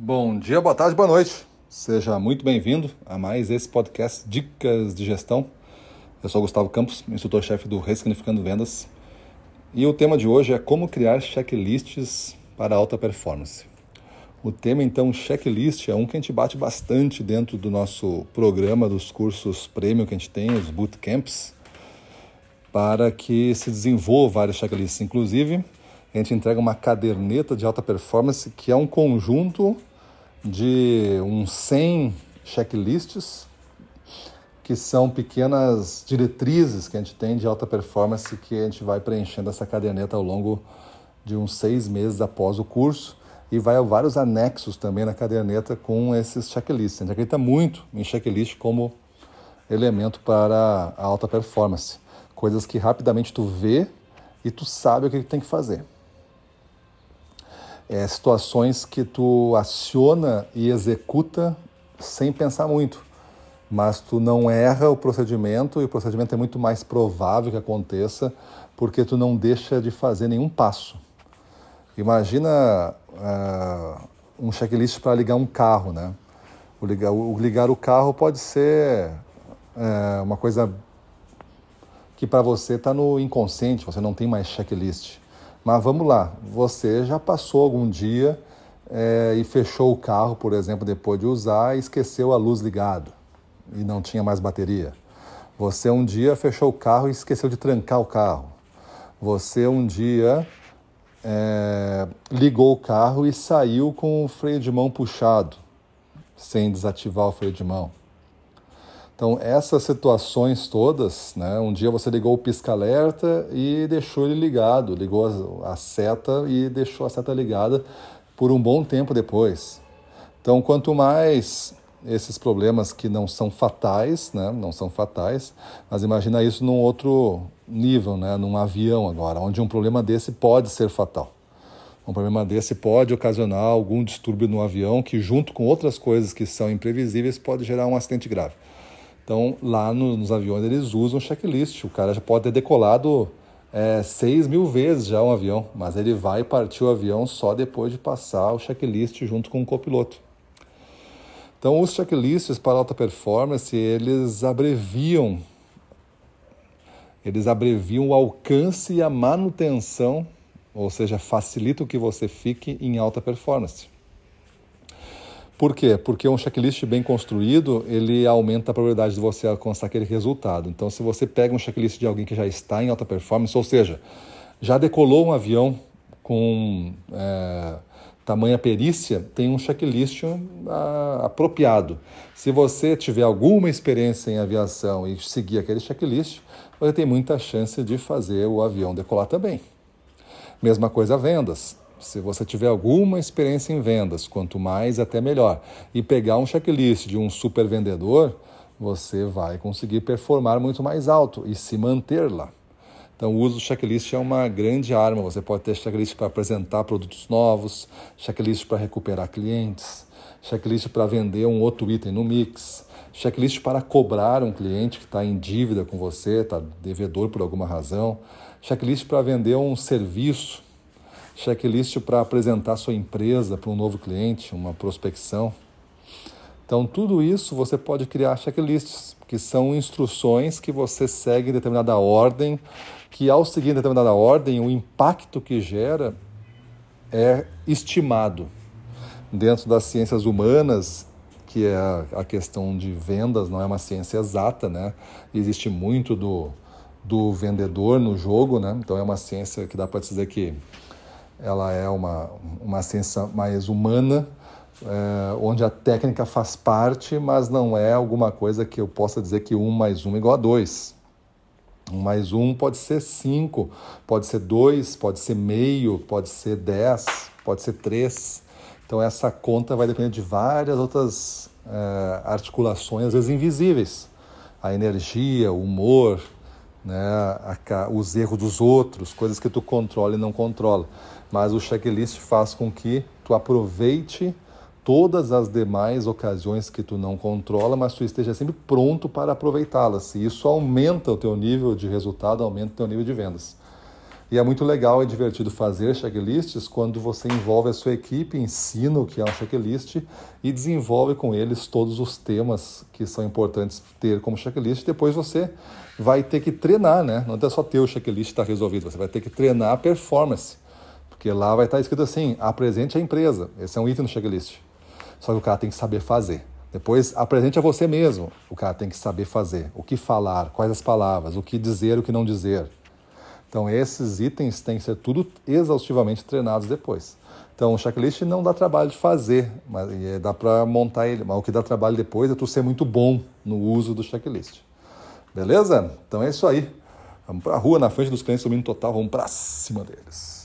Bom dia, boa tarde, boa noite. Seja muito bem-vindo a mais esse podcast Dicas de Gestão. Eu sou Gustavo Campos, instrutor-chefe do Ressignificando Vendas. E o tema de hoje é como criar checklists para alta performance. O tema, então, checklist, é um que a gente bate bastante dentro do nosso programa dos cursos premium que a gente tem, os bootcamps, para que se desenvolva vários checklists. Inclusive, a gente entrega uma caderneta de alta performance que é um conjunto de uns 100 checklists que são pequenas diretrizes que a gente tem de alta performance que a gente vai preenchendo essa caderneta ao longo de uns seis meses após o curso e vai a vários anexos também na caderneta com esses checklists. A gente acredita muito em checklist como elemento para a alta performance. Coisas que rapidamente tu vê e tu sabe o que tem que fazer é, situações que tu aciona e executa sem pensar muito, mas tu não erra o procedimento e o procedimento é muito mais provável que aconteça porque tu não deixa de fazer nenhum passo. Imagina uh, um checklist para ligar um carro, né? O ligar, o ligar o carro pode ser uh, uma coisa que para você está no inconsciente, você não tem mais checklist. Mas vamos lá, você já passou algum dia é, e fechou o carro, por exemplo, depois de usar e esqueceu a luz ligada e não tinha mais bateria. Você um dia fechou o carro e esqueceu de trancar o carro. Você um dia é, ligou o carro e saiu com o freio de mão puxado, sem desativar o freio de mão. Então, essas situações todas, né, um dia você ligou o pisca-alerta e deixou ele ligado, ligou a, seta e deixou a seta ligada por um bom tempo depois. Então, quanto mais esses problemas que não são fatais, né, não são fatais, mas imagina isso num outro nível, né, num avião agora, onde um problema desse pode ser fatal. Um problema desse pode ocasionar algum distúrbio no avião que, junto com outras coisas que são imprevisíveis, pode gerar um acidente grave. Então, lá no, nos aviões eles usam checklist. O cara já pode ter decolado é, seis mil vezes já um avião, mas ele vai partir o avião só depois de passar o checklist junto com o copiloto. Então, os checklists para alta performance, eles abreviam eles abreviam o alcance e a manutenção, ou seja, facilitam que você fique em alta performance. Por quê? Porque um checklist bem construído, ele aumenta a probabilidade de você alcançar aquele resultado. Então, se você pega um checklist de alguém que já está em alta performance, ou seja, já decolou um avião com é, tamanha perícia, tem um checklist a, apropriado. Se você tiver alguma experiência em aviação e seguir aquele checklist, você tem muita chance de fazer o avião decolar também. Mesma coisa vendas. Se você tiver alguma experiência em vendas, quanto mais até melhor, e pegar um checklist de um super vendedor, você vai conseguir performar muito mais alto e se manter lá. Então, o uso do checklist é uma grande arma. Você pode ter checklist para apresentar produtos novos, checklist para recuperar clientes, checklist para vender um outro item no mix, checklist para cobrar um cliente que está em dívida com você, está devedor por alguma razão, checklist para vender um serviço checklist para apresentar sua empresa para um novo cliente, uma prospecção. Então, tudo isso você pode criar checklists, que são instruções que você segue em determinada ordem, que ao seguir em determinada ordem, o impacto que gera é estimado. Dentro das ciências humanas, que é a questão de vendas, não é uma ciência exata, né? Existe muito do, do vendedor no jogo, né? Então é uma ciência que dá para dizer que ela é uma, uma ciência mais humana, é, onde a técnica faz parte, mas não é alguma coisa que eu possa dizer que um mais um é igual a dois. Um mais um pode ser cinco, pode ser dois, pode ser meio, pode ser dez, pode ser três. Então essa conta vai depender de várias outras é, articulações, às vezes invisíveis. A energia, o humor, né, a, os erros dos outros, coisas que tu controla e não controla mas o checklist faz com que tu aproveite todas as demais ocasiões que tu não controla, mas tu esteja sempre pronto para aproveitá-las. E isso aumenta o teu nível de resultado, aumenta o teu nível de vendas. E é muito legal e divertido fazer checklists quando você envolve a sua equipe, ensina o que é um checklist e desenvolve com eles todos os temas que são importantes ter como checklist. Depois você vai ter que treinar, né? Não é só ter o checklist está resolvido, você vai ter que treinar a performance. Porque lá vai estar escrito assim: apresente a empresa. Esse é um item no checklist. Só que o cara tem que saber fazer. Depois, apresente a você mesmo. O cara tem que saber fazer. O que falar, quais as palavras, o que dizer, o que não dizer. Então, esses itens têm que ser tudo exaustivamente treinados depois. Então, o checklist não dá trabalho de fazer, mas dá para montar ele. Mas o que dá trabalho depois é tu ser muito bom no uso do checklist. Beleza? Então é isso aí. Vamos para a rua na frente dos clientes subindo total, vamos para cima deles.